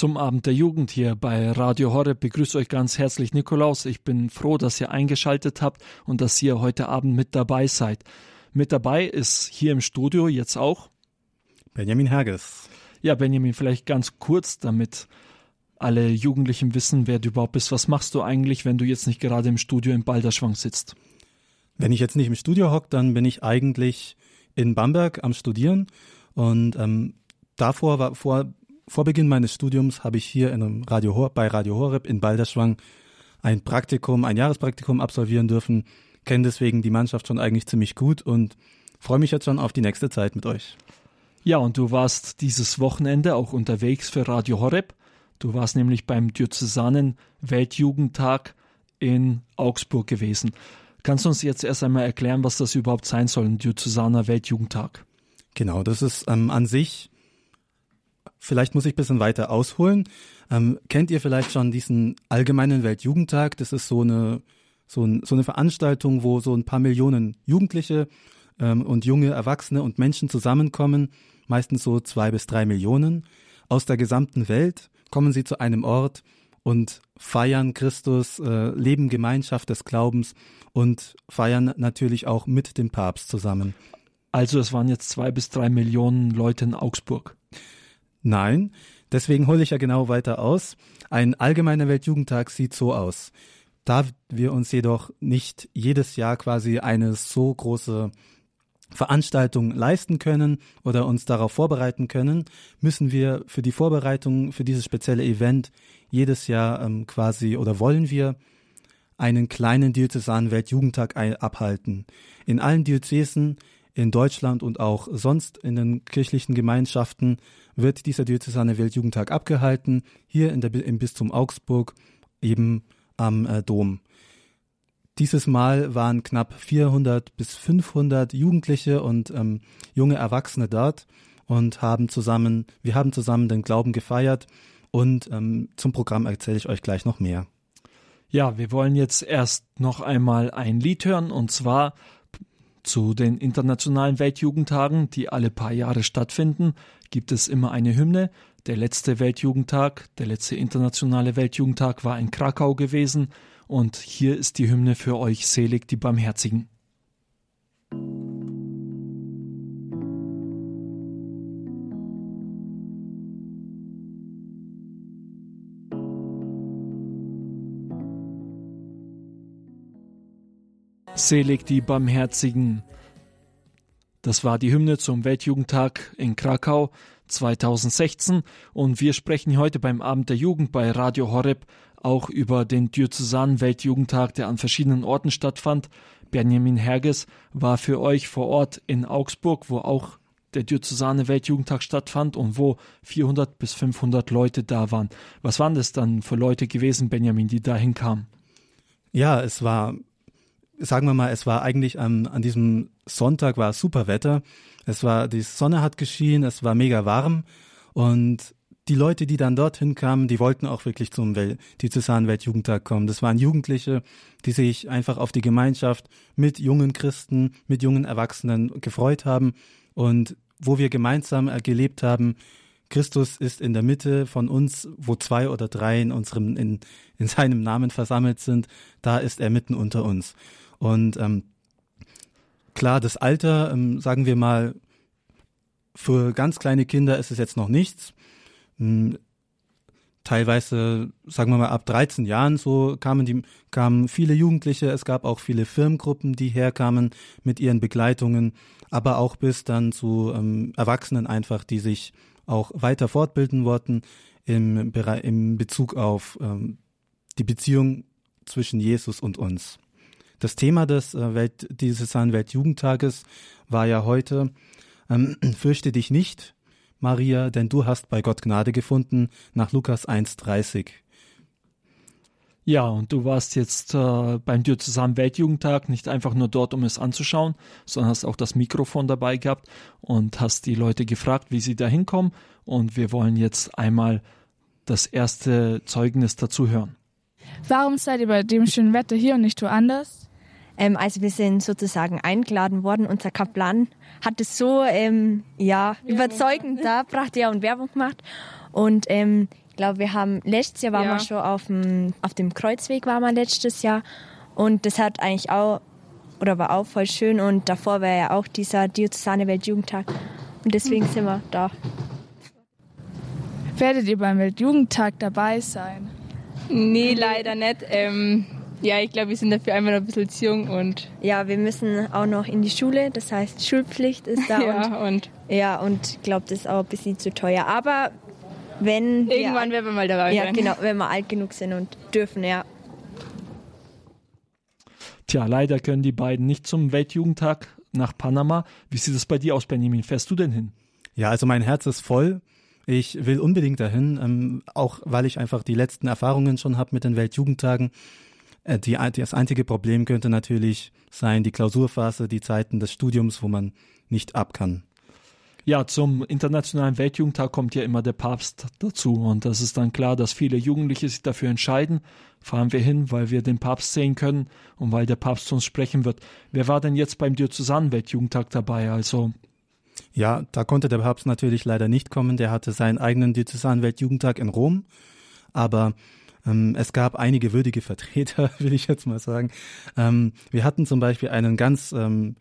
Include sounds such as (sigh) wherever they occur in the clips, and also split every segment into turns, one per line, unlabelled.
Zum Abend der Jugend hier bei Radio Horeb begrüßt euch ganz herzlich Nikolaus. Ich bin froh, dass ihr eingeschaltet habt und dass ihr heute Abend mit dabei seid. Mit dabei ist hier im Studio jetzt auch
Benjamin Herges.
Ja, Benjamin, vielleicht ganz kurz, damit alle Jugendlichen wissen, wer du überhaupt bist. Was machst du eigentlich, wenn du jetzt nicht gerade im Studio in Balderschwang sitzt?
Wenn ich jetzt nicht im Studio hocke, dann bin ich eigentlich in Bamberg am Studieren und ähm, davor war vor vor Beginn meines Studiums habe ich hier Radio bei Radio Horeb in Balderschwang ein Praktikum, ein Jahrespraktikum absolvieren dürfen. Kenne deswegen die Mannschaft schon eigentlich ziemlich gut und freue mich jetzt schon auf die nächste Zeit mit euch.
Ja, und du warst dieses Wochenende auch unterwegs für Radio Horeb. Du warst nämlich beim Diözesanen Weltjugendtag in Augsburg gewesen. Kannst du uns jetzt erst einmal erklären, was das überhaupt sein soll, ein Diözesaner Weltjugendtag?
Genau, das ist ähm, an sich Vielleicht muss ich ein bisschen weiter ausholen. Ähm, kennt ihr vielleicht schon diesen allgemeinen Weltjugendtag? Das ist so eine, so, ein, so eine Veranstaltung, wo so ein paar Millionen Jugendliche ähm, und junge Erwachsene und Menschen zusammenkommen, meistens so zwei bis drei Millionen. Aus der gesamten Welt kommen sie zu einem Ort und feiern Christus, äh, leben Gemeinschaft des Glaubens und feiern natürlich auch mit dem Papst zusammen.
Also es waren jetzt zwei bis drei Millionen Leute in Augsburg.
Nein, deswegen hole ich ja genau weiter aus. Ein allgemeiner Weltjugendtag sieht so aus. Da wir uns jedoch nicht jedes Jahr quasi eine so große Veranstaltung leisten können oder uns darauf vorbereiten können, müssen wir für die Vorbereitung für dieses spezielle Event jedes Jahr ähm, quasi oder wollen wir einen kleinen Diözesanen Weltjugendtag abhalten. In allen Diözesen in Deutschland und auch sonst in den kirchlichen Gemeinschaften wird dieser Diözesane Weltjugendtag abgehalten, hier in der, im Bistum Augsburg, eben am äh, Dom. Dieses Mal waren knapp 400 bis 500 Jugendliche und ähm, junge Erwachsene dort und haben zusammen, wir haben zusammen den Glauben gefeiert und ähm, zum Programm erzähle ich euch gleich noch mehr.
Ja, wir wollen jetzt erst noch einmal ein Lied hören und zwar zu den internationalen Weltjugendtagen, die alle paar Jahre stattfinden, gibt es immer eine Hymne. Der letzte Weltjugendtag, der letzte internationale Weltjugendtag war in Krakau gewesen und hier ist die Hymne für euch selig die Barmherzigen. Selig die Barmherzigen. Das war die Hymne zum Weltjugendtag in Krakau 2016 und wir sprechen heute beim Abend der Jugend bei Radio Horeb auch über den Diözesanen Weltjugendtag, der an verschiedenen Orten stattfand. Benjamin Herges war für euch vor Ort in Augsburg, wo auch der Diözesane Weltjugendtag stattfand und wo 400 bis 500 Leute da waren. Was waren das dann für Leute gewesen, Benjamin, die da hinkamen?
Ja, es war sagen wir mal, es war eigentlich an, an diesem Sonntag war super Wetter. Es war, die Sonne hat geschienen, es war mega warm und die Leute, die dann dorthin kamen, die wollten auch wirklich zum Wel Diözesan Weltjugendtag kommen. Das waren Jugendliche, die sich einfach auf die Gemeinschaft mit jungen Christen, mit jungen Erwachsenen gefreut haben und wo wir gemeinsam gelebt haben, Christus ist in der Mitte von uns, wo zwei oder drei in unserem, in, in seinem Namen versammelt sind, da ist er mitten unter uns. Und ähm, klar, das Alter, ähm, sagen wir mal, für ganz kleine Kinder ist es jetzt noch nichts. Hm, teilweise, sagen wir mal, ab 13 Jahren so kamen die, kamen viele Jugendliche. Es gab auch viele Firmengruppen, die herkamen mit ihren Begleitungen, aber auch bis dann zu ähm, Erwachsenen einfach, die sich auch weiter fortbilden wollten im, im Bezug auf ähm, die Beziehung zwischen Jesus und uns. Das Thema des äh, Welt, dieses Weltjugendtages war ja heute, ähm, (clears throat) fürchte dich nicht, Maria, denn du hast bei Gott Gnade gefunden, nach Lukas 1,30.
Ja, und du warst jetzt äh, beim Diözesan Weltjugendtag nicht einfach nur dort, um es anzuschauen, sondern hast auch das Mikrofon dabei gehabt und hast die Leute gefragt, wie sie da hinkommen. Und wir wollen jetzt einmal das erste Zeugnis dazu hören.
Warum seid ihr bei dem schönen Wetter hier und nicht woanders?
Ähm, also wir sind sozusagen eingeladen worden. Unser Kaplan hat es so ähm, ja, überzeugend da, brachte ja und Werbung gemacht. Und ähm, glaube, wir haben letztes Jahr waren
Ja.
wir schon auf dem, auf dem Kreuzweg waren wir letztes Jahr und das hat eigentlich auch oder war auch voll schön und davor war ja auch dieser Diözesane Weltjugendtag und deswegen sind wir da.
Werdet ihr beim Weltjugendtag dabei sein?
Nee, leider nicht. Ähm, ja, ich glaube, wir sind dafür einfach noch ein bisschen zu jung und
Ja, wir müssen auch noch in die Schule, das heißt Schulpflicht ist da (laughs) und
ja, und
ja und ich glaube, das ist auch ein bisschen zu teuer, aber wenn wir
irgendwann werden wir mal dabei
ja
sein.
genau, wenn wir alt genug sind und dürfen, ja.
Tja, leider können die beiden nicht zum Weltjugendtag nach Panama. Wie sieht es bei dir aus, Benjamin? Fährst du denn hin?
Ja, also mein Herz ist voll. Ich will unbedingt dahin, ähm, auch weil ich einfach die letzten Erfahrungen schon habe mit den Weltjugendtagen. Äh, die, das einzige Problem könnte natürlich sein, die Klausurphase, die Zeiten des Studiums, wo man nicht ab kann.
Ja, zum Internationalen Weltjugendtag kommt ja immer der Papst dazu. Und das ist dann klar, dass viele Jugendliche sich dafür entscheiden. Fahren wir hin, weil wir den Papst sehen können und weil der Papst zu uns sprechen wird. Wer war denn jetzt beim Diözesanen Weltjugendtag dabei? Also,
Ja, da konnte der Papst natürlich leider nicht kommen. Der hatte seinen eigenen Diözesanen Weltjugendtag in Rom. Aber ähm, es gab einige würdige Vertreter, (laughs) will ich jetzt mal sagen. Ähm, wir hatten zum Beispiel einen ganz ähm,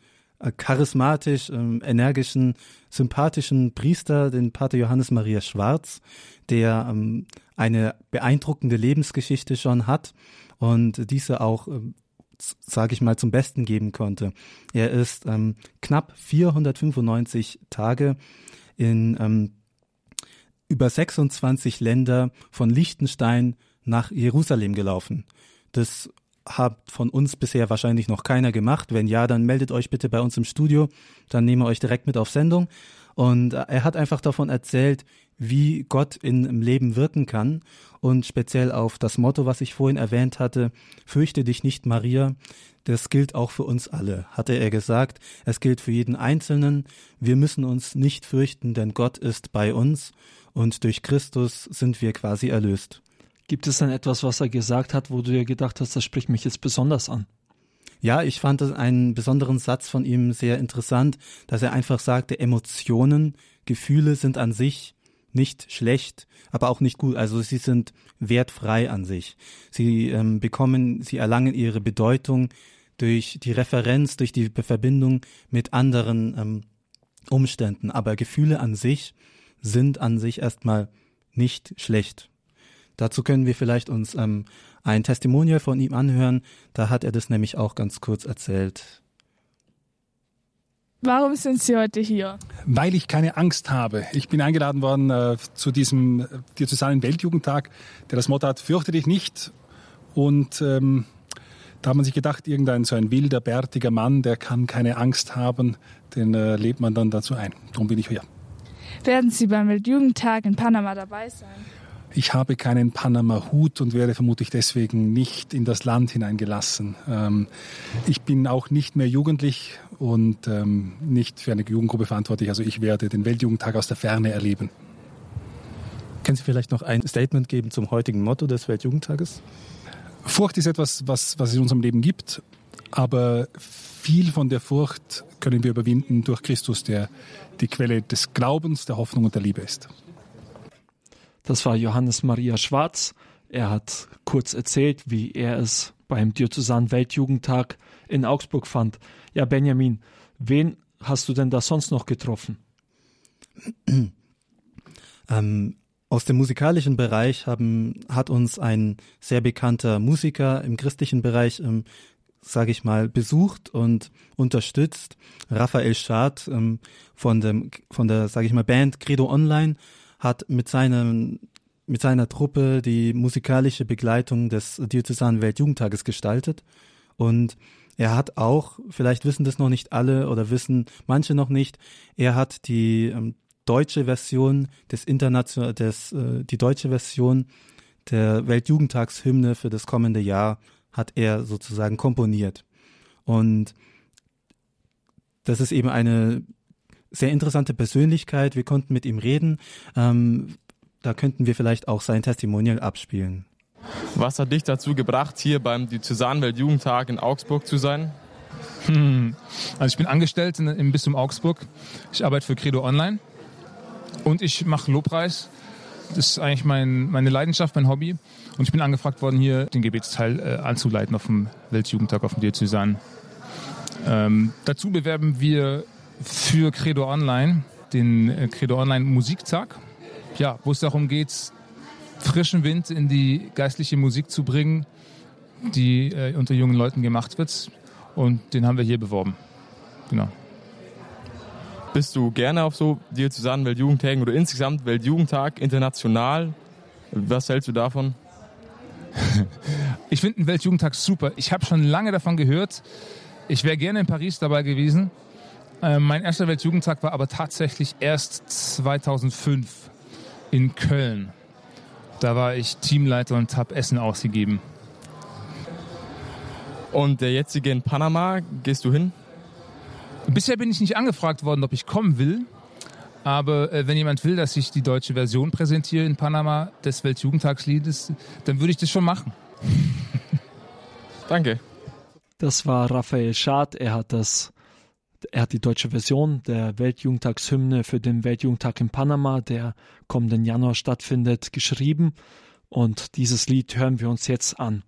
charismatisch, ähm, energischen, sympathischen Priester, den Pater Johannes Maria Schwarz, der ähm, eine beeindruckende Lebensgeschichte schon hat und diese auch ähm, sage ich mal, zum Besten geben konnte. Er ist ähm, knapp 495 Tage in ähm, über 26 Länder von Liechtenstein nach Jerusalem gelaufen. Das hat von uns bisher wahrscheinlich noch keiner gemacht. Wenn ja, dann meldet euch bitte bei uns im Studio, dann nehmen wir euch direkt mit auf Sendung. Und äh, er hat einfach davon erzählt, wie Gott in, im Leben wirken kann und speziell auf das Motto, was ich vorhin erwähnt hatte, fürchte dich nicht, Maria, das gilt auch für uns alle, hatte er gesagt. Es gilt für jeden Einzelnen. Wir müssen uns nicht fürchten, denn Gott ist bei uns und durch Christus sind wir quasi erlöst.
Gibt es denn etwas, was er gesagt hat, wo du dir gedacht hast, das spricht mich jetzt besonders an?
Ja, ich fand einen besonderen Satz von ihm sehr interessant, dass er einfach sagte, Emotionen, Gefühle sind an sich nicht schlecht, aber auch nicht gut. Also sie sind wertfrei an sich. Sie ähm, bekommen, sie erlangen ihre Bedeutung durch die Referenz, durch die Verbindung mit anderen ähm, Umständen. Aber Gefühle an sich sind an sich erstmal nicht schlecht. Dazu können wir vielleicht uns ähm, ein Testimonial von ihm anhören. Da hat er das nämlich auch ganz kurz erzählt.
Warum sind Sie heute hier?
Weil ich keine Angst habe. Ich bin eingeladen worden äh, zu diesem äh, Diözesanen Weltjugendtag, der das Motto hat, fürchte dich nicht. Und ähm, da hat man sich gedacht, irgendein so ein wilder, bärtiger Mann, der kann keine Angst haben, den äh, lädt man dann dazu ein. Darum bin ich hier.
Werden Sie beim Weltjugendtag in Panama dabei sein?
Ich habe keinen Panama-Hut und werde vermutlich deswegen nicht in das Land hineingelassen. Ähm, ich bin auch nicht mehr jugendlich und ähm, nicht für eine Jugendgruppe verantwortlich. Also ich werde den Weltjugendtag aus der Ferne erleben.
Können Sie vielleicht noch ein Statement geben zum heutigen Motto des Weltjugendtages?
Furcht ist etwas, was, was es in unserem Leben gibt, aber viel von der Furcht können wir überwinden durch Christus, der die Quelle des Glaubens, der Hoffnung und der Liebe ist.
Das war Johannes Maria Schwarz. Er hat kurz erzählt, wie er es beim Diözesan Weltjugendtag in Augsburg fand. Ja, Benjamin, wen hast du denn da sonst noch getroffen? (clears throat)
Ähm, aus dem musikalischen Bereich haben, hat uns ein sehr bekannter Musiker im christlichen Bereich, ähm, sage ich mal, besucht und unterstützt. Raphael Schad ähm, von, dem, von der, sage ich mal, Band Credo Online hat mit seinem mit seiner Truppe die musikalische Begleitung des Diözesanen Weltjugendtages gestaltet. Und er hat auch, vielleicht wissen das noch nicht alle oder wissen manche noch nicht, er hat die ähm, deutsche Version des international des äh, die deutsche Version der Weltjugendtagshymne für das kommende Jahr hat er sozusagen komponiert. Und das ist eben eine sehr interessante Persönlichkeit. Wir konnten mit ihm reden. Ähm, da könnten wir vielleicht auch sein Testimonial abspielen.
Was hat dich dazu gebracht, hier beim Diözesanweltjugendtag in Augsburg zu sein?
Hm. Also ich bin angestellt in, im Bistum Augsburg. Ich arbeite für Credo Online und ich mache Lobpreis das ist eigentlich mein, meine Leidenschaft, mein Hobby. Und ich bin angefragt worden, hier den Gebetsteil äh, anzuleiten auf dem Weltjugendtag auf dem Diözesan. Ähm, dazu bewerben wir für Credo Online den äh, Credo Online Musiktag, ja, wo es darum geht, frischen Wind in die geistliche Musik zu bringen, die äh, unter jungen Leuten gemacht wird. Und den haben wir hier beworben. Genau.
Bist du gerne auf so Diözesanen Weltjugendtagen oder insgesamt Weltjugendtag international? Was hältst du davon? (laughs)
ich finde den Weltjugendtag super. Ich habe schon lange davon gehört. Ich wäre gerne in Paris dabei gewesen. Äh, mein erster Weltjugendtag war aber tatsächlich erst 2005 in Köln. Da war ich Teamleiter und habe Essen ausgegeben.
Und der jetzige in Panama, gehst du hin?
Bisher bin ich nicht angefragt worden, ob ich kommen will. Aber äh, wenn jemand will, dass ich die deutsche Version präsentiere in Panama des Weltjugendtagsliedes, dann würde ich das schon machen.
Danke.
Das war Raphael Schad. Er hat das, er hat die deutsche Version der Weltjugendtagshymne für den Weltjugendtag in Panama, der kommenden Januar stattfindet, geschrieben. Und dieses Lied hören wir uns jetzt an.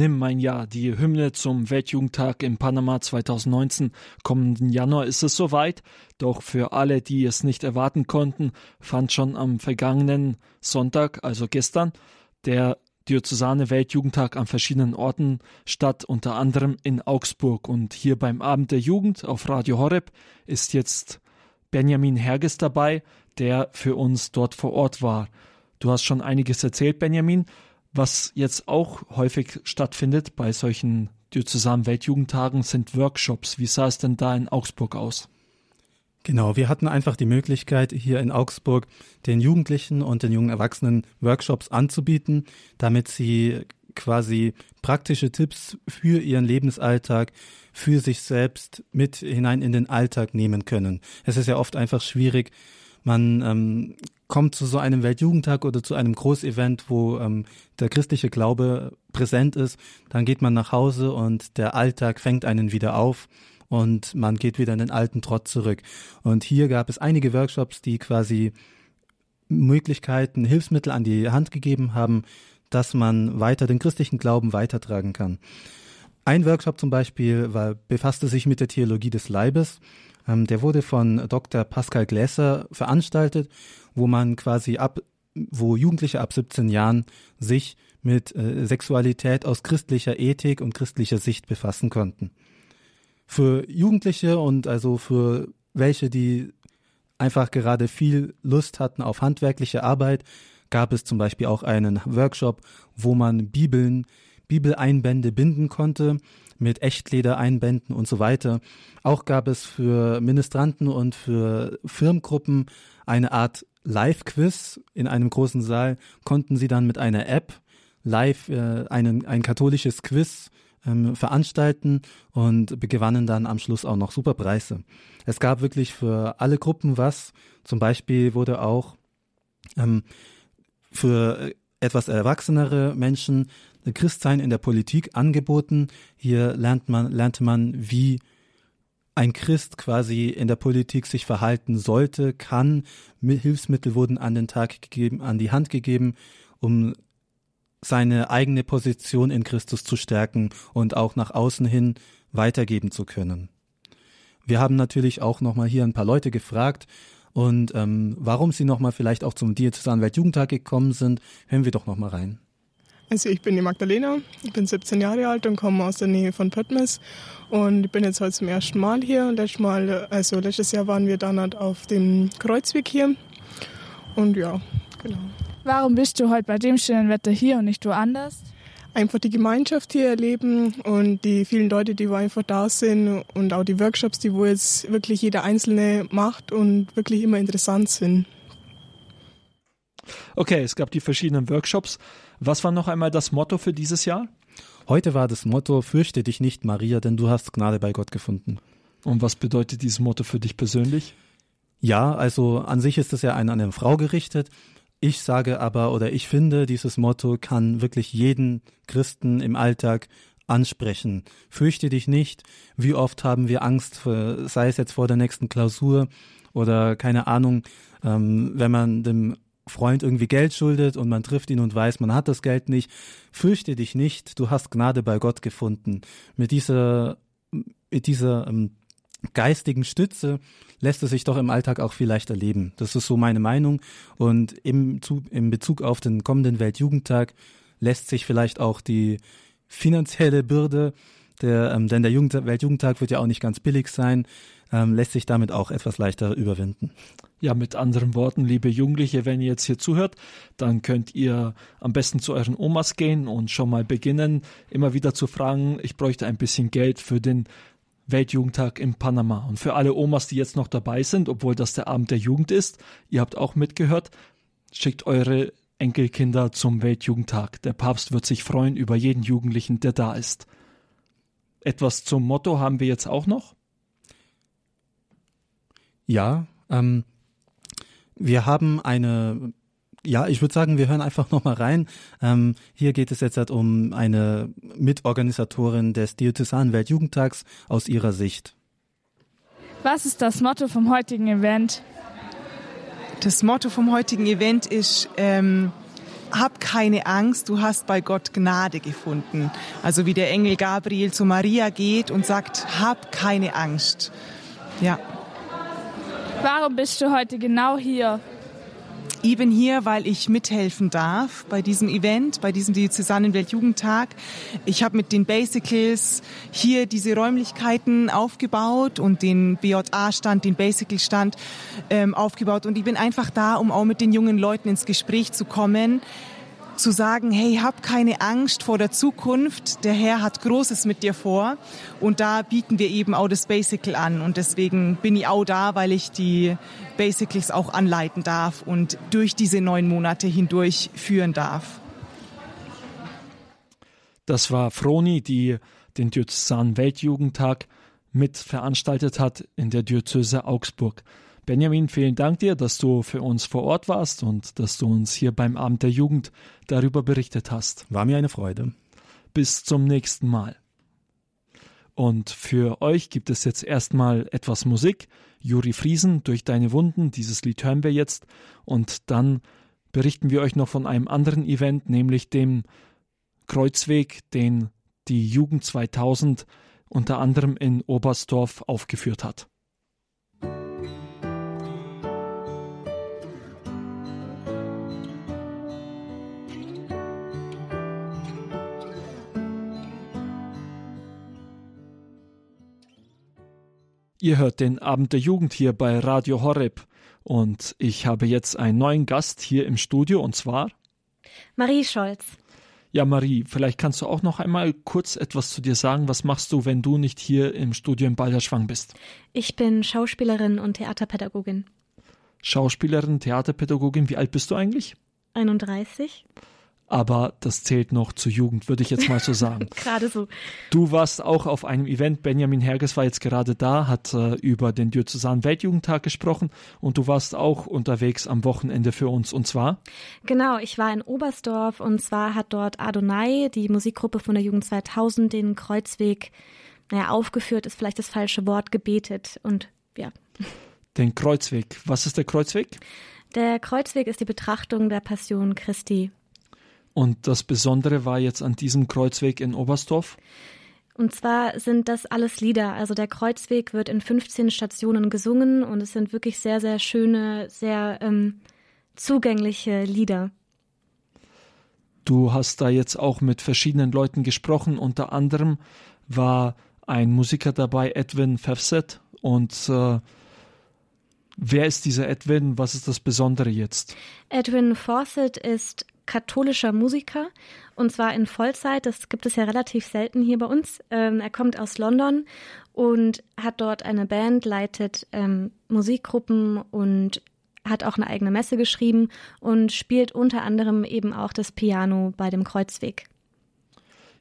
Nimm mein Jahr, die Hymne zum Weltjugendtag in Panama 2019. Kommenden Januar ist es soweit, doch für alle, die es nicht erwarten konnten, fand schon am vergangenen Sonntag, also gestern, der Diözesane Weltjugendtag an verschiedenen Orten statt, unter anderem in Augsburg. Und hier beim Abend der Jugend auf Radio Horeb ist jetzt Benjamin Herges dabei, der für uns dort vor Ort war. Du hast schon einiges erzählt, Benjamin. Was jetzt auch häufig stattfindet bei solchen diözesanen Weltjugendtagen sind Workshops. Wie sah es denn da in Augsburg aus?
Genau, wir hatten einfach die Möglichkeit, hier in Augsburg den Jugendlichen und den jungen Erwachsenen Workshops anzubieten, damit sie quasi praktische Tipps für ihren Lebensalltag, für sich selbst mit hinein in den Alltag nehmen können. Es ist ja oft einfach schwierig, man ähm, kommt zu so einem Weltjugendtag oder zu einem Großevent, wo ähm, der christliche Glaube präsent ist, dann geht man nach Hause und der Alltag fängt einen wieder auf und man geht wieder in den alten Trott zurück. Und hier gab es einige Workshops, die quasi Möglichkeiten, Hilfsmittel an die Hand gegeben haben, dass man weiter den christlichen Glauben weitertragen kann. Ein Workshop zum Beispiel war, befasste sich mit der Theologie des Leibes. Ähm, der wurde von Dr. Pascal Gläser veranstaltet wo man quasi ab, wo Jugendliche ab 17 Jahren sich mit äh, Sexualität aus christlicher Ethik und christlicher Sicht befassen konnten. Für Jugendliche und also für welche, die einfach gerade viel Lust hatten auf handwerkliche Arbeit, gab es zum Beispiel auch einen Workshop, wo man Bibeln, Bibeleinbände binden konnte mit Echtledereinbänden und so weiter. Auch gab es für Ministranten und für Firmengruppen eine Art Live-Quiz in einem großen Saal konnten sie dann mit einer App live äh, einen, ein katholisches Quiz ähm, veranstalten und gewannen dann am Schluss auch noch super Preise. Es gab wirklich für alle Gruppen was. Zum Beispiel wurde auch ähm, für etwas erwachsenere Menschen Christsein in der Politik angeboten. Hier lernt man, lernte man, wie ein Christ quasi in der Politik sich verhalten sollte, kann. Hilfsmittel wurden an den Tag gegeben, an die Hand gegeben, um seine eigene Position in Christus zu stärken und auch nach außen hin weitergeben zu können. Wir haben natürlich auch nochmal hier ein paar Leute gefragt und ähm, warum sie nochmal vielleicht auch zum Diözesan Weltjugendtag gekommen sind, hören wir doch nochmal rein.
Also ich bin die Magdalena, ich bin 17 Jahre alt und komme aus der Nähe von Pöttmes und ich bin jetzt heute zum ersten Mal hier. Letztes, Mal, also letztes Jahr waren wir dann halt auf dem Kreuzweg hier und ja, genau.
Warum bist du heute bei dem schönen Wetter hier und nicht woanders?
Einfach die Gemeinschaft hier erleben und die vielen Leute, die wo einfach da sind und auch die Workshops, die wo jetzt wirklich jeder Einzelne macht und wirklich immer interessant sind.
Okay, es gab die verschiedenen Workshops. Was war noch einmal das Motto für dieses Jahr?
Heute war das Motto, fürchte dich nicht, Maria, denn du hast Gnade bei Gott gefunden.
Und was bedeutet dieses Motto für dich persönlich?
Ja, also an sich ist es ja an eine Frau gerichtet, ich sage aber oder ich finde, dieses Motto kann wirklich jeden Christen im Alltag ansprechen. Fürchte dich nicht. Wie oft haben wir Angst, für, sei es jetzt vor der nächsten Klausur oder keine Ahnung, ähm, wenn man dem Freund irgendwie Geld schuldet und man trifft ihn und weiß, man hat das Geld nicht. Fürchte dich nicht, du hast Gnade bei Gott gefunden. Mit dieser, mit dieser ähm, geistigen Stütze lässt es sich doch im Alltag auch vielleicht erleben. Das ist so meine Meinung. Und im, im Bezug auf den kommenden Weltjugendtag lässt sich vielleicht auch die finanzielle Bürde, der, ähm, denn der Jugend Weltjugendtag wird ja auch nicht ganz billig sein, ähm, lässt sich damit auch etwas leichter überwinden.
Ja, mit anderen Worten, liebe Jugendliche, wenn ihr jetzt hier zuhört, dann könnt ihr am besten zu euren Omas gehen und schon mal beginnen, immer wieder zu fragen, ich bräuchte ein bisschen Geld für den Weltjugendtag in Panama. Und für alle Omas, die jetzt noch dabei sind, obwohl das der Abend der Jugend ist, ihr habt auch mitgehört, schickt eure Enkelkinder zum Weltjugendtag. Der Papst wird sich freuen über jeden Jugendlichen, der da ist. Etwas zum Motto haben wir jetzt auch noch?
Ja, ähm, wir haben eine ja, ich würde sagen, wir hören einfach nochmal rein. Ähm, hier geht es jetzt halt um eine Mitorganisatorin des Diözesanen Weltjugendtags aus ihrer Sicht.
Was ist das Motto vom heutigen Event?
Das Motto vom heutigen Event ist, ähm, hab keine Angst, du hast bei Gott Gnade gefunden. Also wie der Engel Gabriel zu Maria geht und sagt, hab keine Angst. Ja.
Warum bist du heute genau hier?
Ich bin hier, weil ich mithelfen darf bei diesem Event, bei diesem Diözesanen Weltjugendtag. Ich habe mit den Basicals hier diese Räumlichkeiten aufgebaut und den BJA-Stand, den Basical-Stand ähm, aufgebaut. Und ich bin einfach da, um auch mit den jungen Leuten ins Gespräch zu kommen zu sagen, hey, hab keine Angst vor der Zukunft, der Herr hat Großes mit dir vor. Und da bieten wir eben auch das Basical an. Und deswegen bin ich auch da, weil ich die Basicals auch anleiten darf und durch diese neun Monate hindurch führen darf.
Das war Froni, die den Diözesan Weltjugendtag mit veranstaltet hat in der Diözese Augsburg. Benjamin, vielen Dank dir, dass du für uns vor Ort warst und dass du uns hier beim Abend der Jugend darüber berichtet hast.
War mir eine Freude.
Bis zum nächsten Mal. Und für euch gibt es jetzt erstmal etwas Musik. Juri Friesen, durch deine Wunden, dieses Lied hören wir jetzt. Und dann berichten wir euch noch von einem anderen Event, nämlich dem Kreuzweg, den die Jugend 2000 unter anderem in Oberstdorf aufgeführt hat. Ihr hört den Abend der Jugend hier bei Radio Horeb und ich habe jetzt einen neuen Gast hier im Studio und zwar
Marie Scholz.
Ja, Marie, vielleicht kannst du auch noch einmal kurz etwas zu dir sagen. Was machst du, wenn du nicht hier im Studio in Balderschwang bist?
Ich bin Schauspielerin und Theaterpädagogin.
Schauspielerin, Theaterpädagogin, wie alt bist du eigentlich?
31
aber das zählt noch zur Jugend, würde ich jetzt mal so sagen. (laughs)
gerade so.
Du warst auch auf einem Event, Benjamin Herges war jetzt gerade da, hat äh, über den Diözesanen Weltjugendtag gesprochen und du warst auch unterwegs am Wochenende für uns und zwar?
Genau, ich war in Oberstdorf und zwar hat dort Adonai, die Musikgruppe von der Jugend 2000, den Kreuzweg, naja, aufgeführt ist vielleicht das falsche Wort, gebetet und ja.
Den Kreuzweg. Was ist der Kreuzweg?
Der Kreuzweg ist die Betrachtung der Passion Christi.
Und das Besondere war jetzt an diesem Kreuzweg in Oberstdorf?
Und zwar sind das alles Lieder. Also der Kreuzweg wird in 15 Stationen gesungen und es sind wirklich sehr, sehr schöne, sehr ähm, zugängliche Lieder.
Du hast da jetzt auch mit verschiedenen Leuten gesprochen. Unter anderem war ein Musiker dabei, Edwin Fefset. Und äh, wer ist dieser Edwin? Was ist das Besondere jetzt?
Edwin Fawcett ist katholischer Musiker und zwar in Vollzeit. Das gibt es ja relativ selten hier bei uns. Ähm, er kommt aus London und hat dort eine Band, leitet ähm, Musikgruppen und hat auch eine eigene Messe geschrieben und spielt unter anderem eben auch das Piano bei dem Kreuzweg.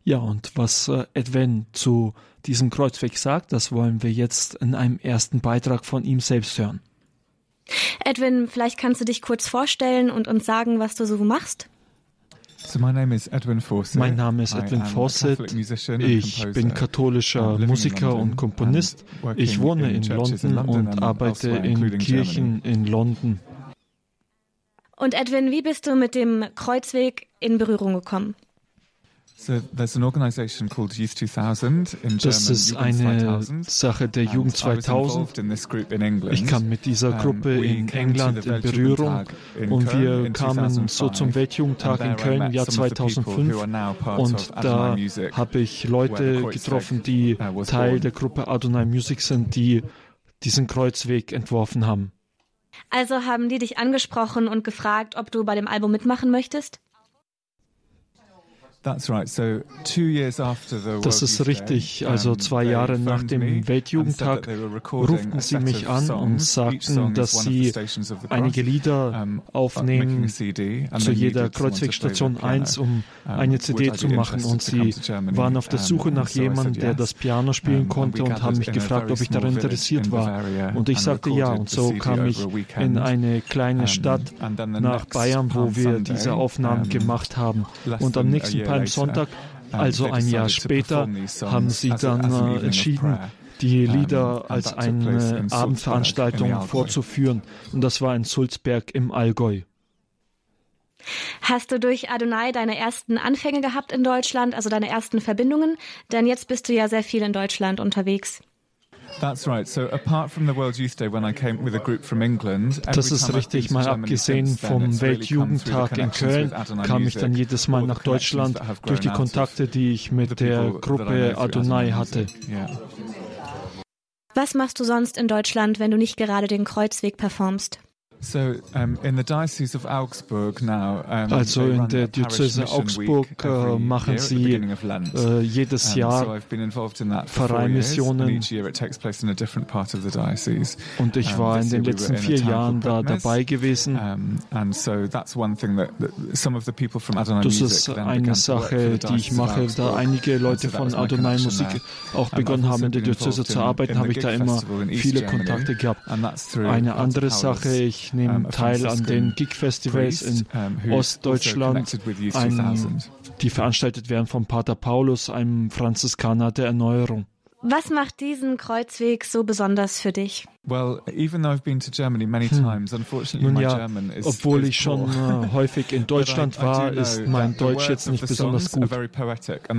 Ja, und was äh, Edwin zu diesem Kreuzweg sagt, das wollen wir jetzt in einem ersten Beitrag von ihm selbst hören.
Edwin, vielleicht kannst du dich kurz vorstellen und uns sagen, was du so machst.
Mein Name ist Edwin Fawcett. Ich bin katholischer Musiker und Komponist. Ich wohne in London und arbeite in Kirchen in London.
Und Edwin, wie bist du mit dem Kreuzweg in Berührung gekommen?
Das ist eine Sache der Jugend 2000. Ich kam mit dieser Gruppe in England in Berührung und wir kamen so zum Weltjugendtag in Köln im Jahr 2005 und da habe ich Leute getroffen, die uh, Teil der Gruppe Adonai Music sind, die diesen Kreuzweg entworfen haben.
Also haben die dich angesprochen und gefragt, ob du bei dem Album mitmachen möchtest?
Das ist richtig. Also zwei Jahre nach dem Weltjugendtag ruften sie mich an und sagten, dass sie einige Lieder aufnehmen zu jeder Kreuzwegstation 1, um eine CD zu machen. Und sie waren auf der Suche nach jemandem, der das Piano spielen konnte und haben mich gefragt, ob ich daran interessiert war. Und ich sagte ja. Und so kam ich in eine kleine Stadt nach Bayern, wo wir diese Aufnahmen gemacht haben. Und am nächsten Palmsonntag, also ein Jahr später, haben sie dann äh, entschieden, die Lieder als eine Abendveranstaltung vorzuführen. Und das war in Sulzberg im Allgäu.
Hast du durch Adonai deine ersten Anfänge gehabt in Deutschland, also deine ersten Verbindungen? Denn jetzt bist du ja sehr viel in Deutschland unterwegs.
Das ist richtig. Mal abgesehen vom Weltjugendtag in Köln kam ich dann jedes Mal nach Deutschland durch die Kontakte, die ich mit der Gruppe Adonai hatte.
Was machst du sonst in Deutschland, wenn du nicht gerade den Kreuzweg performst?
Also in der Diözese Augsburg äh, machen sie äh, jedes Jahr Pfarreimissionen. Und ich war in den letzten vier Jahren da dabei gewesen. Das ist eine Sache, die ich mache, da einige Leute von Adonai Musik auch begonnen haben, in der Diözese zu arbeiten, habe ich da immer viele Kontakte gehabt. Eine andere Sache, ich ich nehme teil an den Gig-Festivals in Ostdeutschland, ein, die veranstaltet werden von Pater Paulus, einem Franziskaner der Erneuerung.
Was macht diesen Kreuzweg so besonders für dich?
Well, even though I've been to Germany many times, unfortunately Nun ja, obwohl ich schon äh, häufig in (laughs) Deutschland war, ist mein Deutsch jetzt nicht besonders gut.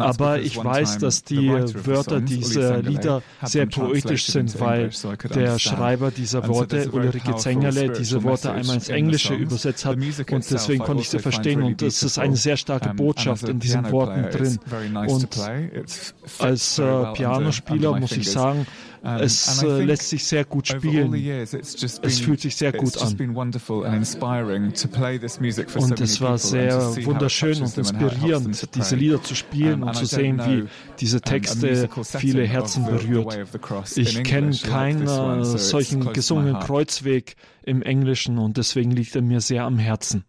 Aber ich weiß, dass die Wörter dieser Lieder sehr poetisch sind, weil der Schreiber dieser Worte, Ulrike Zengerle, diese Worte einmal ins Englische übersetzt hat und deswegen konnte ich sie verstehen und es ist eine sehr starke Botschaft in diesen Worten drin. Und als äh, Pianospieler muss ich sagen, es äh, lässt sich sehr gut spielen. Es fühlt sich sehr gut an. Und es war sehr wunderschön und inspirierend, diese Lieder zu spielen und zu sehen, wie diese Texte viele Herzen berührt. Ich kenne keinen solchen gesungenen Kreuzweg im Englischen und deswegen liegt er mir sehr am Herzen.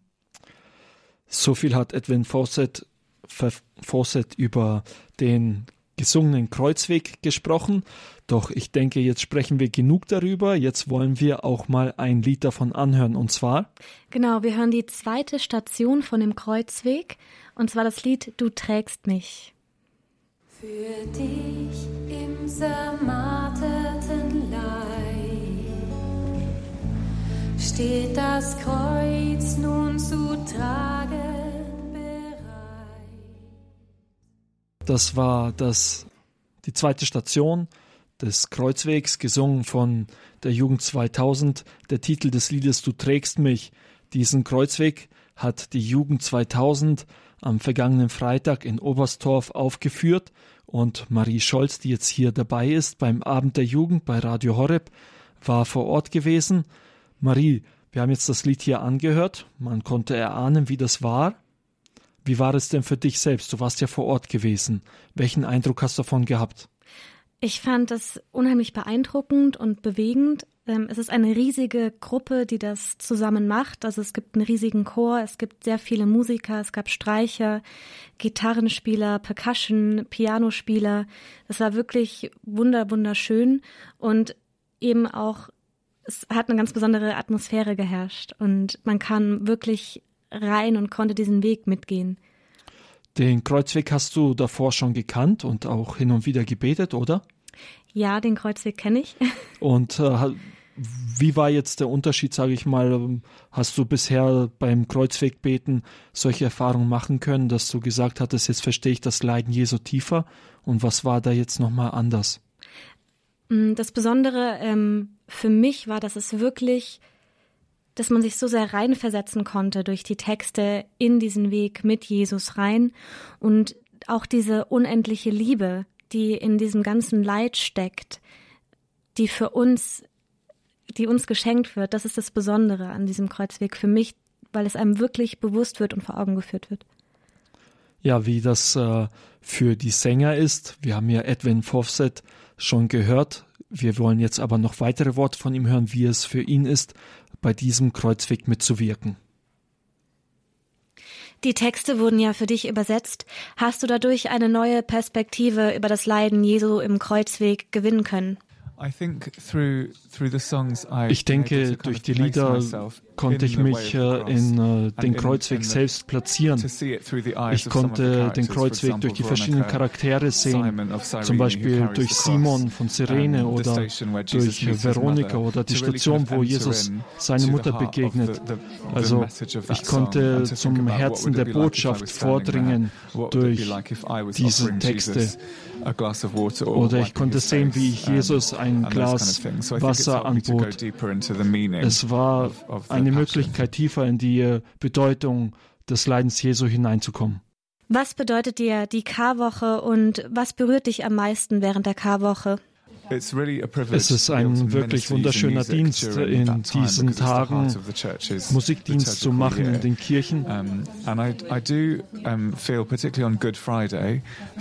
So viel hat Edwin Fawcett, Fawcett über den gesungenen Kreuzweg gesprochen. Doch ich denke, jetzt sprechen wir genug darüber. Jetzt wollen wir auch mal ein Lied davon anhören. Und zwar?
Genau, wir hören die zweite Station von dem Kreuzweg. Und zwar das Lied Du trägst mich.
Für dich im zermarterten Leib steht das Kreuz nun zu tragen.
Das war das, die zweite Station des Kreuzwegs, gesungen von der Jugend 2000. Der Titel des Liedes Du trägst mich. Diesen Kreuzweg hat die Jugend 2000 am vergangenen Freitag in Oberstdorf aufgeführt und Marie Scholz, die jetzt hier dabei ist beim Abend der Jugend bei Radio Horeb, war vor Ort gewesen. Marie, wir haben jetzt das Lied hier angehört. Man konnte erahnen, wie das war. Wie war es denn für dich selbst? Du warst ja vor Ort gewesen. Welchen Eindruck hast du davon gehabt?
Ich fand das unheimlich beeindruckend und bewegend. Ähm, es ist eine riesige Gruppe, die das zusammen macht. Also es gibt einen riesigen Chor, es gibt sehr viele Musiker, es gab Streicher, Gitarrenspieler, Percussion, Pianospieler. Das war wirklich wunder, wunderschön und eben auch es hat eine ganz besondere Atmosphäre geherrscht und man kam wirklich rein und konnte diesen Weg mitgehen.
Den Kreuzweg hast du davor schon gekannt und auch hin und wieder gebetet, oder?
Ja, den Kreuzweg kenne ich. (laughs)
Und äh, wie war jetzt der Unterschied, sage ich mal? Hast du bisher beim Kreuzwegbeten solche Erfahrungen machen können, dass du gesagt hattest, jetzt verstehe ich das Leiden Jesu tiefer? Und was war da jetzt nochmal anders?
Mm, das Besondere ähm, für mich war, dass es wirklich, dass man sich so sehr reinversetzen konnte durch die Texte in diesen Weg mit Jesus rein und auch diese unendliche Liebe, die in diesem ganzen Leid steckt, die für uns, die uns geschenkt wird, das ist das Besondere an diesem Kreuzweg für mich, weil es einem wirklich bewusst wird und vor Augen geführt wird.
Ja, wie das äh, für die Sänger ist. Wir haben ja Edwin Fawcett schon gehört. Wir wollen jetzt aber noch weitere Worte von ihm hören, wie es für ihn ist, bei diesem Kreuzweg mitzuwirken.
Die Texte wurden ja für dich übersetzt. Hast du dadurch eine neue Perspektive über das Leiden Jesu im Kreuzweg gewinnen können?
Ich denke, durch die Lieder konnte ich mich in den Kreuzweg selbst platzieren. Ich konnte den Kreuzweg durch die verschiedenen Charaktere sehen, zum Beispiel durch Simon von Sirene oder durch Veronika oder die Station, wo Jesus seine Mutter begegnet. Also ich konnte zum Herzen der Botschaft vordringen durch diese Texte. Oder ich konnte sehen, wie ich Jesus ein Glas Wasser anbot. Es war eine Möglichkeit, tiefer in die Bedeutung des Leidens Jesu hineinzukommen.
Was bedeutet dir die Karwoche und was berührt dich am meisten während der Karwoche?
Es ist ein wirklich wunderschöner Dienst in diesen Tagen, Musikdienst zu machen in den Kirchen.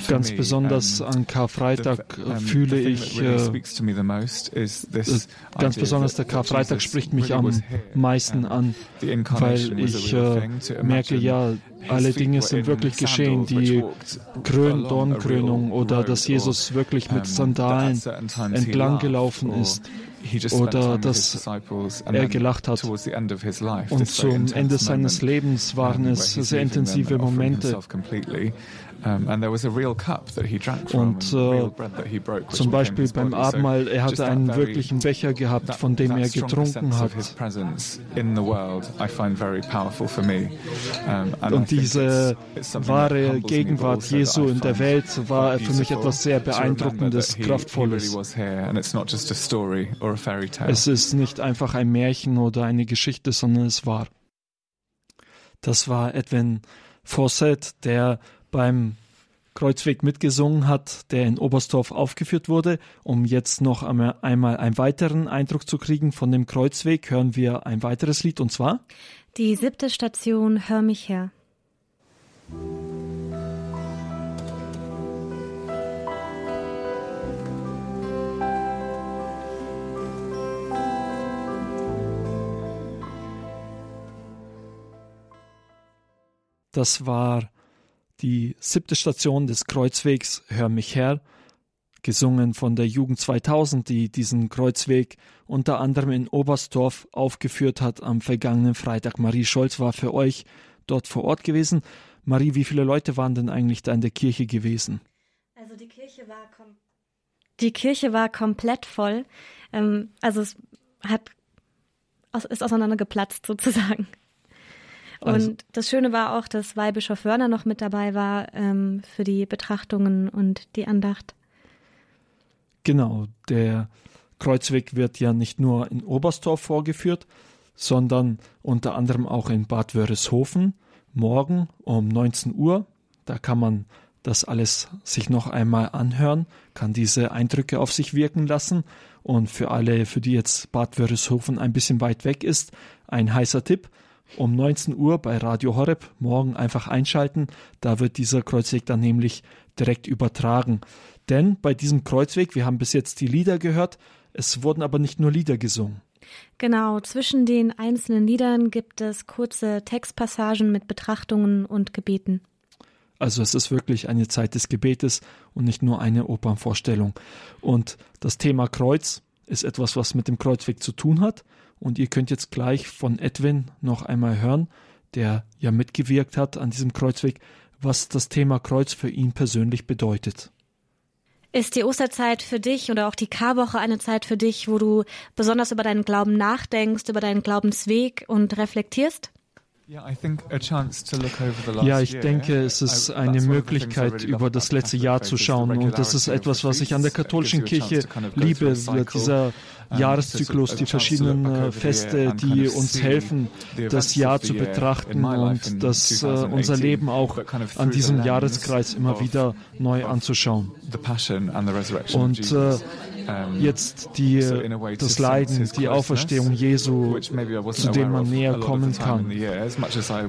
Ganz besonders an Karfreitag fühle ich, äh, ganz besonders der Karfreitag spricht mich am meisten an, weil ich äh, merke, ja, alle Dinge sind wirklich geschehen. Die Krön Dornkrönung oder dass Jesus wirklich mit Sandalen entlang gelaufen ist oder dass er gelacht hat. Und zum Ende seines Lebens waren es sehr intensive Momente. Und äh, zum Beispiel beim Abendmahl, er hatte einen wirklichen Becher gehabt, von dem er getrunken hat. Und diese wahre Gegenwart Jesu in der Welt war für mich etwas sehr Beeindruckendes, Kraftvolles. Es ist nicht einfach ein Märchen oder eine Geschichte, sondern es war. Das war Edwin Fawcett, der beim Kreuzweg mitgesungen hat, der in Oberstdorf aufgeführt wurde. Um jetzt noch einmal einen weiteren Eindruck zu kriegen von dem Kreuzweg, hören wir ein weiteres Lied und zwar
Die siebte Station Hör mich her.
Das war die siebte Station des Kreuzwegs Hör mich her, gesungen von der Jugend 2000, die diesen Kreuzweg unter anderem in Oberstdorf aufgeführt hat am vergangenen Freitag. Marie Scholz war für euch dort vor Ort gewesen. Marie, wie viele Leute waren denn eigentlich da in der Kirche gewesen?
Also die Kirche war, die Kirche war komplett voll. Ähm, also es hat, ist auseinandergeplatzt (laughs) sozusagen. Also. Und das Schöne war auch, dass Weihbischof Wörner noch mit dabei war ähm, für die Betrachtungen und die Andacht.
Genau, der Kreuzweg wird ja nicht nur in Oberstdorf vorgeführt, sondern unter anderem auch in Bad Wörishofen morgen um 19 Uhr. Da kann man das alles sich noch einmal anhören, kann diese Eindrücke auf sich wirken lassen. Und für alle, für die jetzt Bad Wörishofen ein bisschen weit weg ist, ein heißer Tipp um 19 Uhr bei Radio Horeb morgen einfach einschalten. Da wird dieser Kreuzweg dann nämlich direkt übertragen. Denn bei diesem Kreuzweg, wir haben bis jetzt die Lieder gehört, es wurden aber nicht nur Lieder gesungen.
Genau, zwischen den einzelnen Liedern gibt es kurze Textpassagen mit Betrachtungen und Gebeten.
Also es ist wirklich eine Zeit des Gebetes und nicht nur eine Opernvorstellung. Und das Thema Kreuz ist etwas, was mit dem Kreuzweg zu tun hat. Und ihr könnt jetzt gleich von Edwin noch einmal hören, der ja mitgewirkt hat an diesem Kreuzweg, was das Thema Kreuz für ihn persönlich bedeutet.
Ist die Osterzeit für dich oder auch die Karwoche eine Zeit für dich, wo du besonders über deinen Glauben nachdenkst, über deinen Glaubensweg und reflektierst?
Ja, ich denke, es ist eine Möglichkeit, über das letzte Jahr zu schauen. Und das ist etwas, was ich an der katholischen Kirche liebe, dieser Jahreszyklus, die verschiedenen Feste, die uns helfen, das Jahr zu betrachten und das, äh, unser Leben auch an diesem Jahreskreis immer wieder neu anzuschauen. Und äh, jetzt die, das Leiden, die Auferstehung Jesu, zu dem man näher kommen kann.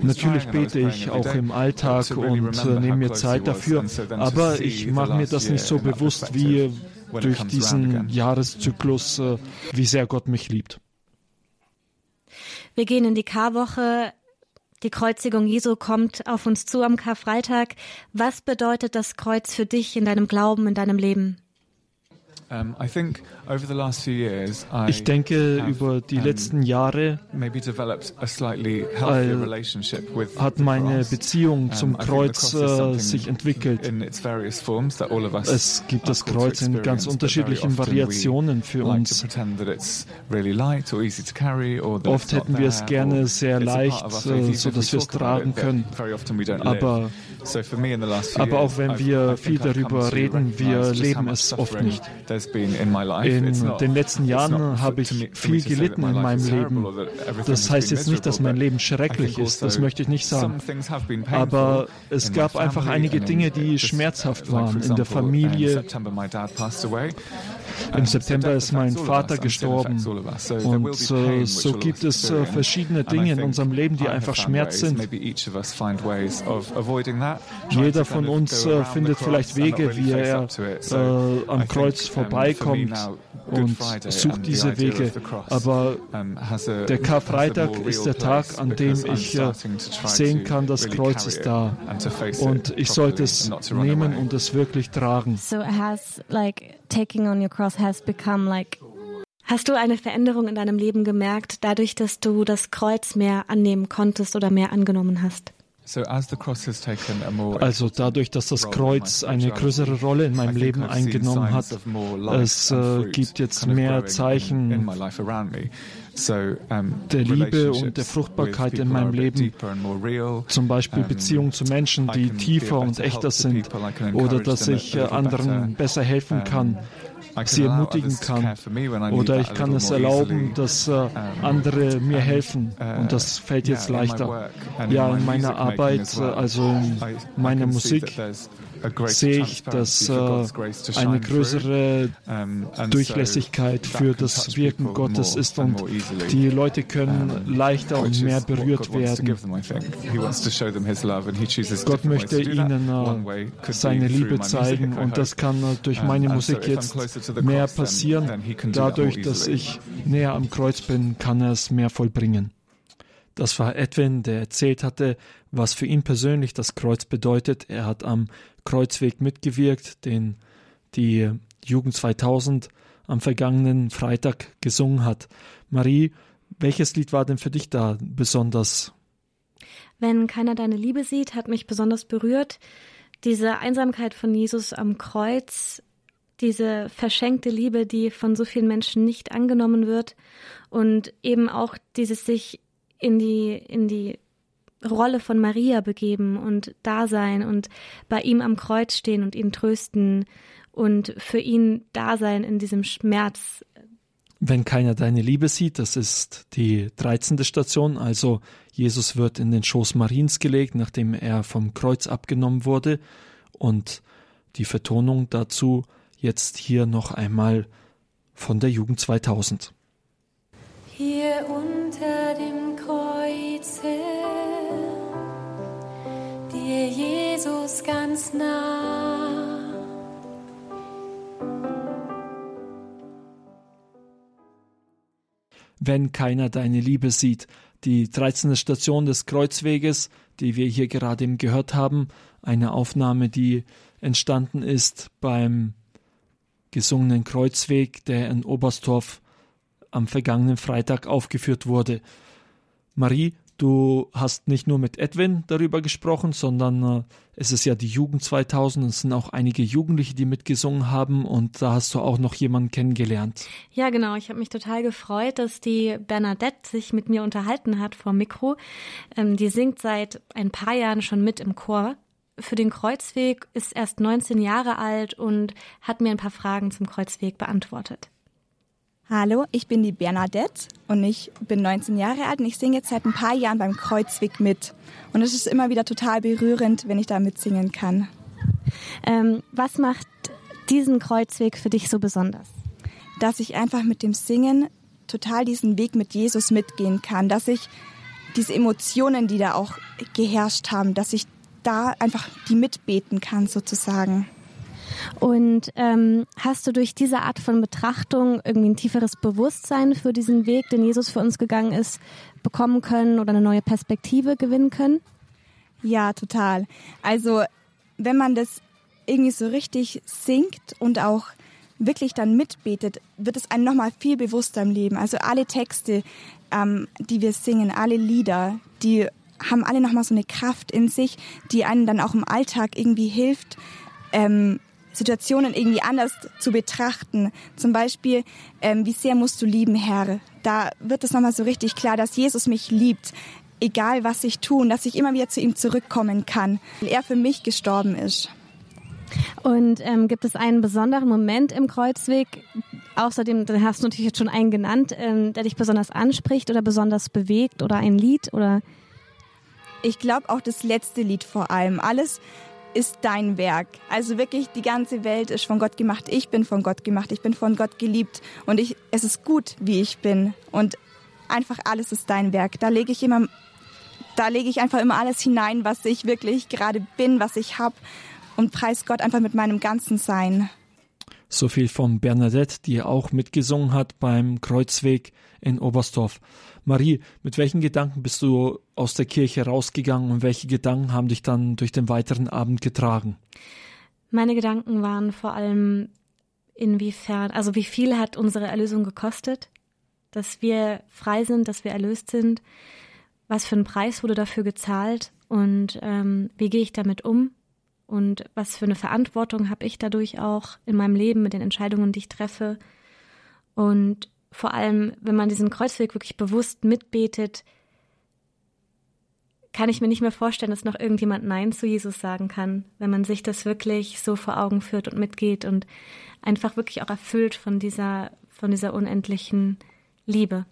Natürlich bete ich auch im Alltag und äh, nehme mir Zeit dafür, aber ich mache mir das nicht so bewusst wie durch diesen Jahreszyklus, äh, wie sehr Gott mich liebt.
Wir gehen in die Karwoche. Die Kreuzigung Jesu kommt auf uns zu am Karfreitag. Was bedeutet das Kreuz für dich in deinem Glauben, in deinem Leben?
Ich denke, über die letzten Jahre hat meine Beziehung zum Kreuz äh, sich entwickelt. Es gibt das Kreuz in ganz unterschiedlichen Variationen für uns. Oft hätten wir es gerne sehr leicht, äh, so dass wir es tragen können. Aber, aber auch wenn wir viel darüber reden, wir leben es oft nicht. In den letzten Jahren habe ich viel gelitten in meinem Leben. Das heißt jetzt nicht, dass mein Leben schrecklich ist, das möchte ich nicht sagen. Aber es gab einfach einige Dinge, die schmerzhaft waren in der Familie. Im September ist mein Vater gestorben. Und äh, so gibt es äh, verschiedene Dinge in unserem Leben, die einfach Schmerz sind. Jeder von uns äh, findet vielleicht Wege, wie er äh, am Kreuz vorbeikommt und sucht diese Wege. Aber der Karfreitag ist der Tag, an dem ich äh, sehen kann, das Kreuz ist da. Und ich sollte es nehmen und es wirklich tragen.
So it has like taking on your cross has become like Hast du eine Veränderung in deinem Leben gemerkt, dadurch, dass du das Kreuz mehr annehmen konntest oder mehr angenommen hast?
Also dadurch, dass das Kreuz eine größere Rolle in meinem Leben eingenommen hat, es äh, gibt jetzt mehr Zeichen der Liebe und der Fruchtbarkeit in meinem Leben. Zum Beispiel Beziehungen zu Menschen, die tiefer und echter sind oder dass ich äh, anderen besser helfen kann sie ermutigen kann. Oder ich kann es erlauben, dass äh, andere mir helfen. Und das fällt jetzt leichter. Ja, in meiner Arbeit, äh, also in meiner Musik, sehe ich, dass äh, eine größere Durchlässigkeit für das Wirken Gottes ist und die Leute können leichter und mehr berührt werden. Gott möchte ihnen äh, seine Liebe zeigen und das kann äh, durch meine Musik jetzt mehr passieren. Dadurch, dass ich näher am Kreuz bin, kann er es mehr vollbringen. Das war Edwin, der erzählt hatte, was für ihn persönlich das Kreuz bedeutet. Er hat am Kreuzweg mitgewirkt, den die Jugend 2000 am vergangenen Freitag gesungen hat. Marie, welches Lied war denn für dich da besonders?
Wenn keiner deine Liebe sieht, hat mich besonders berührt. Diese Einsamkeit von Jesus am Kreuz, diese verschenkte Liebe, die von so vielen Menschen nicht angenommen wird und eben auch dieses sich in die, in die Rolle von Maria begeben und da sein und bei ihm am Kreuz stehen und ihn trösten und für ihn da sein in diesem Schmerz.
Wenn keiner deine Liebe sieht, das ist die 13. Station, also Jesus wird in den Schoß Mariens gelegt, nachdem er vom Kreuz abgenommen wurde und die Vertonung dazu jetzt hier noch einmal von der Jugend 2000.
Hier unter dem Kreuze, dir Jesus ganz nah.
Wenn keiner deine Liebe sieht, die 13. Station des Kreuzweges, die wir hier gerade eben gehört haben, eine Aufnahme, die entstanden ist beim gesungenen Kreuzweg, der in Oberstdorf am vergangenen Freitag aufgeführt wurde. Marie, du hast nicht nur mit Edwin darüber gesprochen, sondern äh, es ist ja die Jugend 2000, es sind auch einige Jugendliche, die mitgesungen haben und da hast du auch noch jemanden kennengelernt.
Ja, genau. Ich habe mich total gefreut, dass die Bernadette sich mit mir unterhalten hat vor Mikro. Ähm, die singt seit ein paar Jahren schon mit im Chor für den Kreuzweg, ist erst 19 Jahre alt und hat mir ein paar Fragen zum Kreuzweg beantwortet.
Hallo, ich bin die Bernadette und ich bin 19 Jahre alt und ich singe jetzt seit ein paar Jahren beim Kreuzweg mit. Und es ist immer wieder total berührend, wenn ich da mitsingen kann.
Ähm, was macht diesen Kreuzweg für dich so besonders?
Dass ich einfach mit dem Singen total diesen Weg mit Jesus mitgehen kann, dass ich diese Emotionen, die da auch geherrscht haben, dass ich da einfach die mitbeten kann sozusagen.
Und ähm, hast du durch diese Art von Betrachtung irgendwie ein tieferes Bewusstsein für diesen Weg, den Jesus für uns gegangen ist, bekommen können oder eine neue Perspektive gewinnen können?
Ja, total. Also wenn man das irgendwie so richtig singt und auch wirklich dann mitbetet, wird es einem nochmal viel bewusster im Leben. Also alle Texte, ähm, die wir singen, alle Lieder, die haben alle nochmal so eine Kraft in sich, die einen dann auch im Alltag irgendwie hilft, ähm, Situationen irgendwie anders zu betrachten. Zum Beispiel, ähm, wie sehr musst du lieben, Herr? Da wird es nochmal so richtig klar, dass Jesus mich liebt, egal was ich tue, und dass ich immer wieder zu ihm zurückkommen kann, weil er für mich gestorben ist.
Und ähm, gibt es einen besonderen Moment im Kreuzweg, außerdem, den hast du natürlich jetzt schon einen genannt, ähm, der dich besonders anspricht oder besonders bewegt oder ein Lied oder?
Ich glaube auch das letzte Lied vor allem. Alles, ist dein Werk. Also wirklich, die ganze Welt ist von Gott gemacht. Ich bin von Gott gemacht. Ich bin von Gott geliebt. Und ich, es ist gut, wie ich bin. Und einfach alles ist dein Werk. Da lege ich immer, da lege ich einfach immer alles hinein, was ich wirklich gerade bin, was ich habe. Und preis Gott einfach mit meinem ganzen Sein.
So viel von Bernadette, die auch mitgesungen hat beim Kreuzweg in Oberstdorf. Marie, mit welchen Gedanken bist du aus der Kirche rausgegangen und welche Gedanken haben dich dann durch den weiteren Abend getragen?
Meine Gedanken waren vor allem inwiefern, also wie viel hat unsere Erlösung gekostet, dass wir frei sind, dass wir erlöst sind, was für ein Preis wurde dafür gezahlt und ähm, wie gehe ich damit um und was für eine Verantwortung habe ich dadurch auch in meinem Leben mit den Entscheidungen, die ich treffe und vor allem, wenn man diesen Kreuzweg wirklich bewusst mitbetet, kann ich mir nicht mehr vorstellen, dass noch irgendjemand Nein zu Jesus sagen kann, wenn man sich das wirklich so vor Augen führt und mitgeht und einfach wirklich auch erfüllt von dieser, von dieser unendlichen Liebe.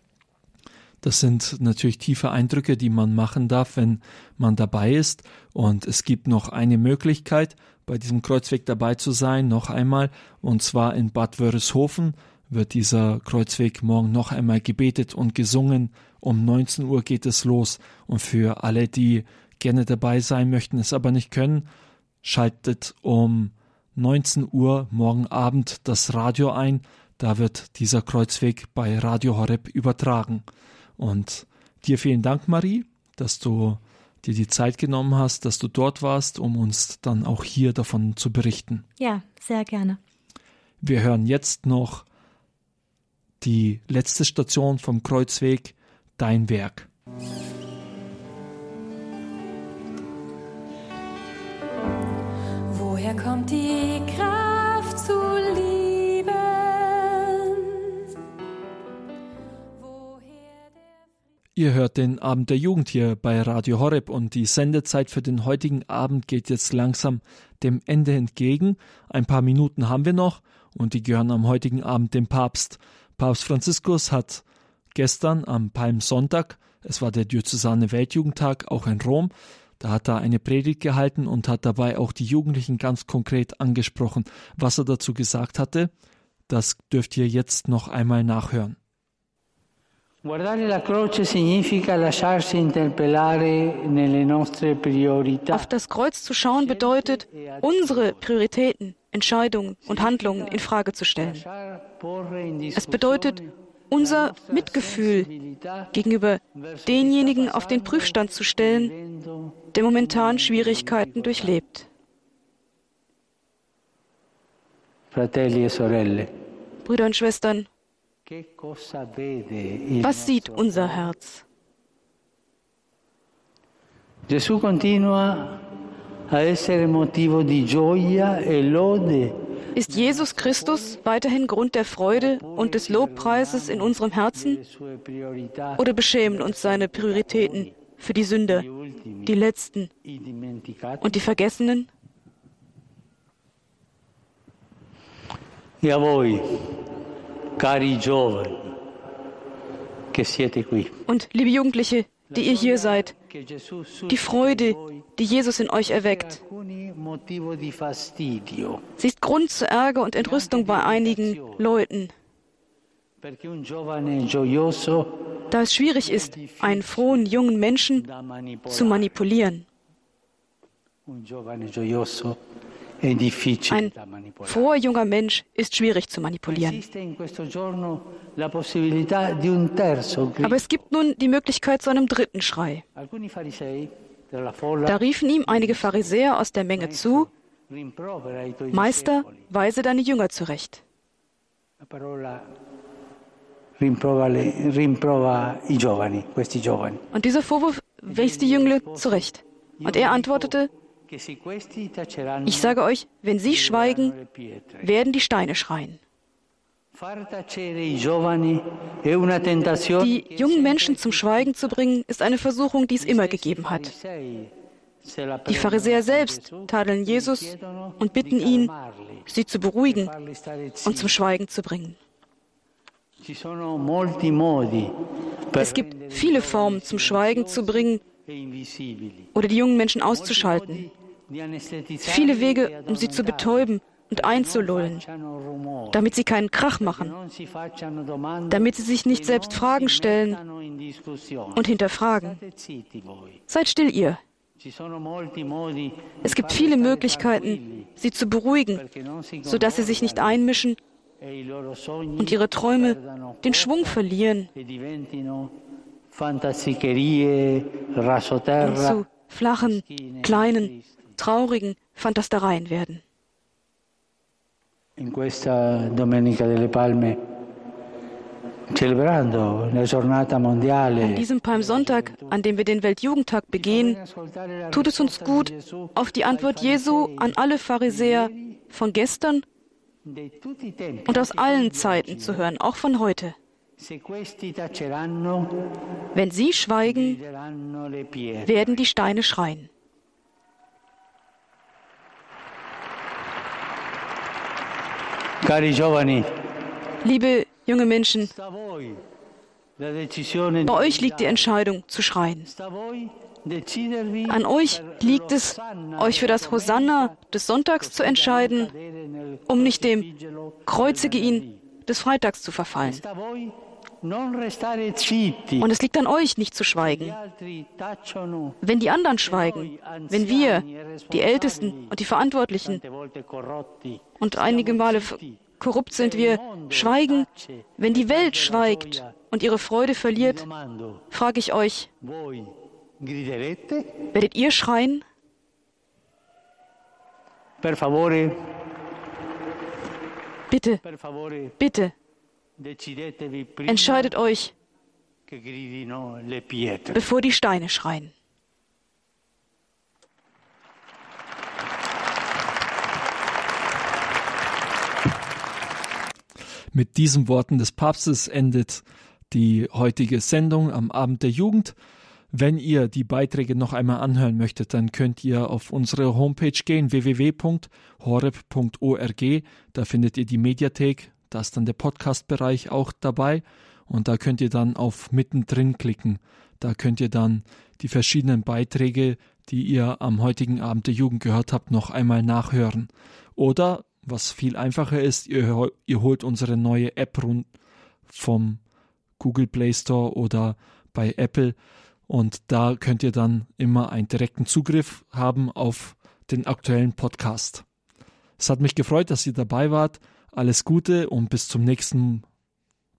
Das sind natürlich tiefe Eindrücke, die man machen darf, wenn man dabei ist. Und es gibt noch eine Möglichkeit, bei diesem Kreuzweg dabei zu sein, noch einmal, und zwar in Bad Wörishofen wird dieser Kreuzweg morgen noch einmal gebetet und gesungen. Um 19 Uhr geht es los. Und für alle, die gerne dabei sein möchten, es aber nicht können, schaltet um 19 Uhr morgen Abend das Radio ein. Da wird dieser Kreuzweg bei Radio Horeb übertragen. Und dir vielen Dank, Marie, dass du dir die Zeit genommen hast, dass du dort warst, um uns dann auch hier davon zu berichten.
Ja, sehr gerne.
Wir hören jetzt noch die letzte Station vom Kreuzweg, dein Werk.
Woher kommt die Kraft zu lieben?
Ihr hört den Abend der Jugend hier bei Radio Horeb und die Sendezeit für den heutigen Abend geht jetzt langsam dem Ende entgegen. Ein paar Minuten haben wir noch und die gehören am heutigen Abend dem Papst. Papst Franziskus hat gestern am Palmsonntag, es war der Diözesane Weltjugendtag, auch in Rom, da hat er eine Predigt gehalten und hat dabei auch die Jugendlichen ganz konkret angesprochen. Was er dazu gesagt hatte, das dürft ihr jetzt noch einmal nachhören.
Auf das Kreuz zu schauen bedeutet, unsere Prioritäten Entscheidungen und Handlungen in Frage zu stellen. Es bedeutet, unser Mitgefühl gegenüber denjenigen auf den Prüfstand zu stellen, der momentan Schwierigkeiten durchlebt.
e
Brüder und Schwestern, was sieht unser Herz?
Gesù continua
Ist Jesus Christus weiterhin Grund der Freude und des Lobpreises in unserem Herzen? Oder beschämen uns seine Prioritäten für die Sünder, die Letzten und die Vergessenen?
E a voi, cari giovani, che siete qui,
Und liebe Jugendliche, die ihr hier seid, die Freude, die Jesus in euch erweckt, sie ist Grund zur Ärger und Entrüstung bei einigen Leuten, da es schwierig ist, einen frohen jungen Menschen zu manipulieren. Ein froher junger Mensch ist schwierig zu manipulieren. Aber es gibt nun die Möglichkeit zu einem dritten Schrei. Da riefen ihm einige Pharisäer aus der Menge zu, Meister, weise deine Jünger zurecht. Und dieser Vorwurf wies die Jünglinge zurecht. Und er antwortete, Ich sage euch, wenn sie schweigen, werden die Steine schreien. Die jungen Menschen zum Schweigen zu bringen, ist eine Versuchung, die es immer gegeben hat. Die Pharisäer selbst tadeln Jesus und bitten ihn, sie zu beruhigen und zum Schweigen zu bringen. Es gibt viele Formen, zum Schweigen zu bringen
e
oder die jungen Menschen auszuschalten. Viele Wege, um sie zu betäuben und einzulullen, damit sie keinen Krach machen, damit sie sich nicht selbst Fragen stellen und hinterfragen. Seid still ihr. Es gibt viele Möglichkeiten, sie zu beruhigen, sodass sie sich nicht einmischen und ihre Träume den Schwung verlieren und zu flachen, kleinen, traurigen Fantastereien werden.
In questa Domenica delle Palme,
An diesem Palmsonntag, an dem wir den Weltjugendtag begehen, tut es uns gut, auf die Antwort Jesu an alle Pharisäer von gestern und aus allen Zeiten zu hören, auch von heute. Wenn sie schweigen, werden die Steine schreien.
Cari giovani,
Liebe junge Menschen, bei euch liegt die Entscheidung zu schreien. An euch liegt es, euch für das Hosanna des Sonntags zu entscheiden, um nicht dem Kreuzige ihn des Freitags zu verfallen. Und es liegt an euch, nicht zu schweigen. Wenn die anderen schweigen, wenn wir, die Ältesten und die Verantwortlichen und einige Male korrupt sind wir, schweigen, wenn die Welt schweigt und ihre Freude verliert, frage ich euch, werdet ihr schreien? Bitte, bitte, entscheidet euch, bevor die Steine schreien.
Mit diesen Worten des Papstes endet die heutige Sendung am Abend der Jugend. Wenn ihr die Beiträge noch einmal anhören möchtet, dann könnt ihr auf unsere Homepage gehen, www.horeb.org. Da findet ihr die Mediathek, da ist dann der Podcast-Bereich auch dabei und da könnt ihr dann auf mittendrin klicken. Da könnt ihr dann die verschiedenen Beiträge, die ihr am heutigen Abend der Jugend gehört habt, noch einmal nachhören. Oder, was viel einfacher ist, ihr, ihr holt unsere neue App rund vom Google Play Store oder bei Apple und da könnt ihr dann immer einen direkten Zugriff haben auf den aktuellen Podcast. Es hat mich gefreut, dass ihr dabei wart. Alles Gute und bis zum nächsten,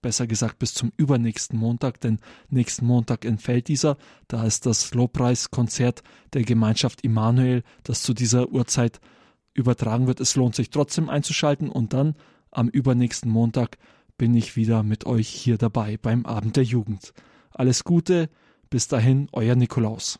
besser gesagt bis zum übernächsten Montag, denn nächsten Montag entfällt dieser. Da ist das Lobpreiskonzert der Gemeinschaft Immanuel, das zu dieser Uhrzeit übertragen wird. Es lohnt sich trotzdem einzuschalten und dann am übernächsten Montag bin ich wieder mit euch hier dabei beim Abend der Jugend. Alles Gute, bis dahin, euer Nikolaus.